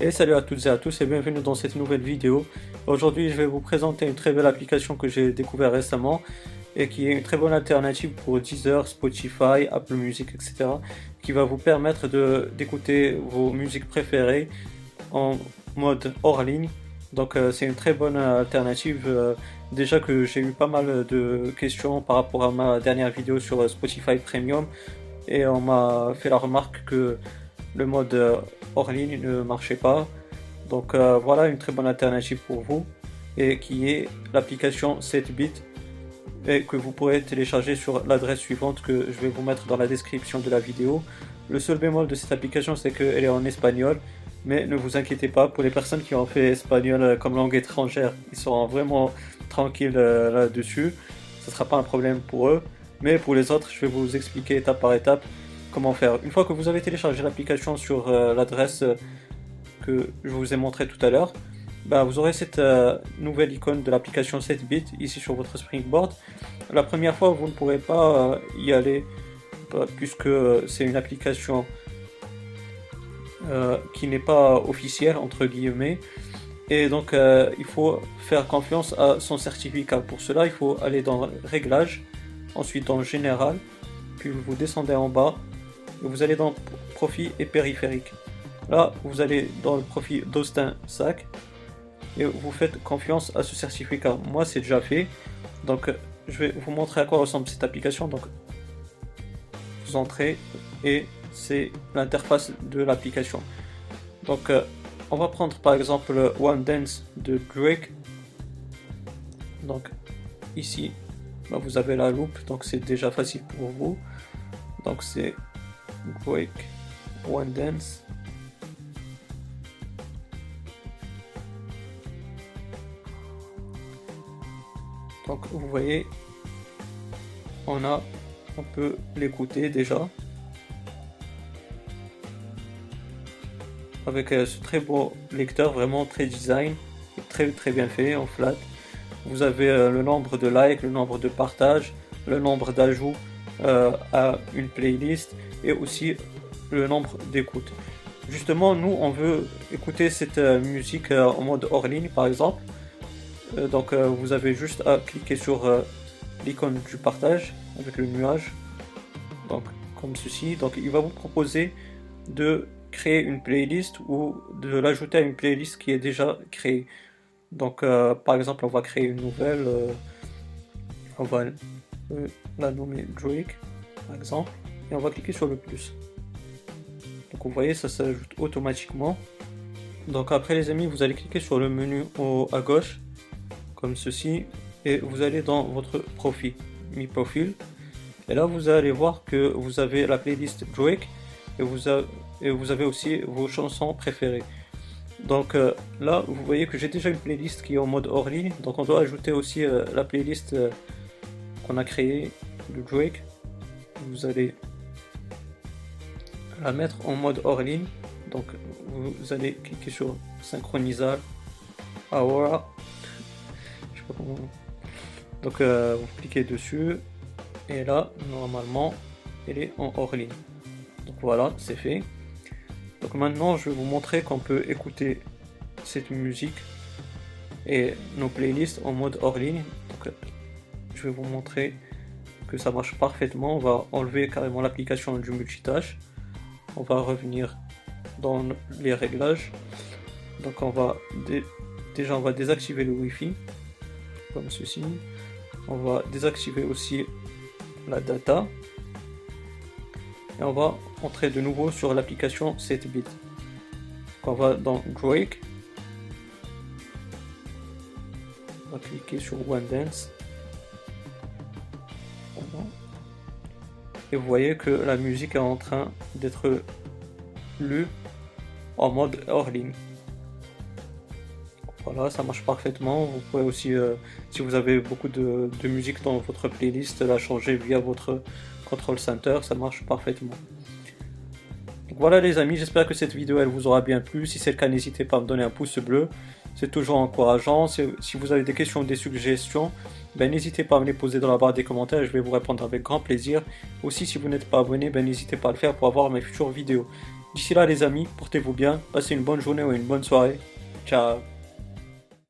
Et salut à toutes et à tous et bienvenue dans cette nouvelle vidéo. Aujourd'hui je vais vous présenter une très belle application que j'ai découvert récemment et qui est une très bonne alternative pour Deezer, Spotify, Apple Music, etc. qui va vous permettre d'écouter vos musiques préférées en mode hors ligne. Donc euh, c'est une très bonne alternative. Euh, déjà que j'ai eu pas mal de questions par rapport à ma dernière vidéo sur Spotify Premium et on m'a fait la remarque que le mode euh, hors ligne ne marchait pas. Donc euh, voilà une très bonne alternative pour vous et qui est l'application 7bit et que vous pourrez télécharger sur l'adresse suivante que je vais vous mettre dans la description de la vidéo. Le seul bémol de cette application c'est qu'elle est en espagnol mais ne vous inquiétez pas pour les personnes qui ont fait espagnol euh, comme langue étrangère ils seront vraiment tranquilles là-dessus. Ce ne sera pas un problème pour eux mais pour les autres je vais vous expliquer étape par étape comment faire. Une fois que vous avez téléchargé l'application sur euh, l'adresse euh, que je vous ai montré tout à l'heure, bah, vous aurez cette euh, nouvelle icône de l'application 7bit ici sur votre Springboard. La première fois, vous ne pourrez pas y aller puisque c'est une application qui n'est pas officielle entre guillemets et donc il faut faire confiance à son certificat. Pour cela, il faut aller dans Réglages, ensuite dans Général, puis vous descendez en bas vous allez dans profit et périphérique. Là, vous allez dans le profit d'Austin Sac et vous faites confiance à ce certificat. Moi, c'est déjà fait. Donc, je vais vous montrer à quoi ressemble cette application. Donc, vous entrez et c'est l'interface de l'application. Donc, euh, on va prendre par exemple One Dance de Drake. Donc, ici, bah, vous avez la loupe, donc c'est déjà facile pour vous. Donc, c'est Break One Dance. Donc vous voyez, on a, on peut l'écouter déjà. Avec euh, ce très beau lecteur, vraiment très design, très très bien fait en flat. Vous avez euh, le nombre de likes, le nombre de partages, le nombre d'ajouts à une playlist et aussi le nombre d'écoutes. Justement, nous, on veut écouter cette euh, musique euh, en mode hors ligne, par exemple. donc, vous avez juste à cliquer sur l'icône du partage avec le nuage, donc comme ceci. Donc, il va vous proposer de créer une playlist ou de l'ajouter à une playlist qui est déjà créée. Donc, par exemple, on va créer une nouvelle. on va la nommer Drake, par exemple, et on va cliquer sur le plus. Donc vous voyez, ça s'ajoute automatiquement. Donc après les amis, vous allez cliquer sur le menu au, à gauche, comme ceci, et vous allez dans votre profil, Mi Profil. Et là, vous allez voir que vous avez la playlist Drake et vous, avez, et vous avez aussi vos chansons préférées. Donc euh, là, vous voyez que j'ai déjà une playlist qui est en mode hors ligne. Donc on doit ajouter aussi euh, la playlist euh, a créée de Drake. Vous allez la mettre en mode hors ligne. Donc vous allez cliquer sur synchroniser Aura. Je sais pas comment. Donc euh, vous cliquez dessus et là normalement elle est en hors ligne. Donc voilà, c'est fait. Donc maintenant je vais vous montrer qu'on peut écouter cette musique et nos playlists en mode hors ligne. Je vais vous montrer que ça marche parfaitement. On va enlever carrément l'application du multitâche. On va revenir dans les réglages. Donc on va déjà on va désactiver le Wi-Fi comme ceci. On va désactiver aussi la data. Et on va entrer de nouveau sur l'application 7bit. On va dans Drake. On va cliquer sur One Dance. Et vous voyez que la musique est en train d'être lue en mode hors ligne. Voilà, ça marche parfaitement. Vous pouvez aussi, euh, si vous avez beaucoup de, musique dans votre playlist, la changer via votre control center, ça marche parfaitement. Voilà les amis, j'espère que cette vidéo elle vous aura bien plu. Si c'est le cas, n'hésitez pas à me donner un pouce bleu. C'est toujours encourageant. Si vous avez des questions ou des suggestions, ben, n'hésitez pas à me les poser dans la barre des commentaires, je vais vous répondre avec grand plaisir. Aussi, si vous n'êtes pas abonné, ben, n'hésitez pas à le faire pour avoir mes futures vidéos. D'ici là les amis, portez-vous bien, passez une bonne journée ou une bonne soirée. Ciao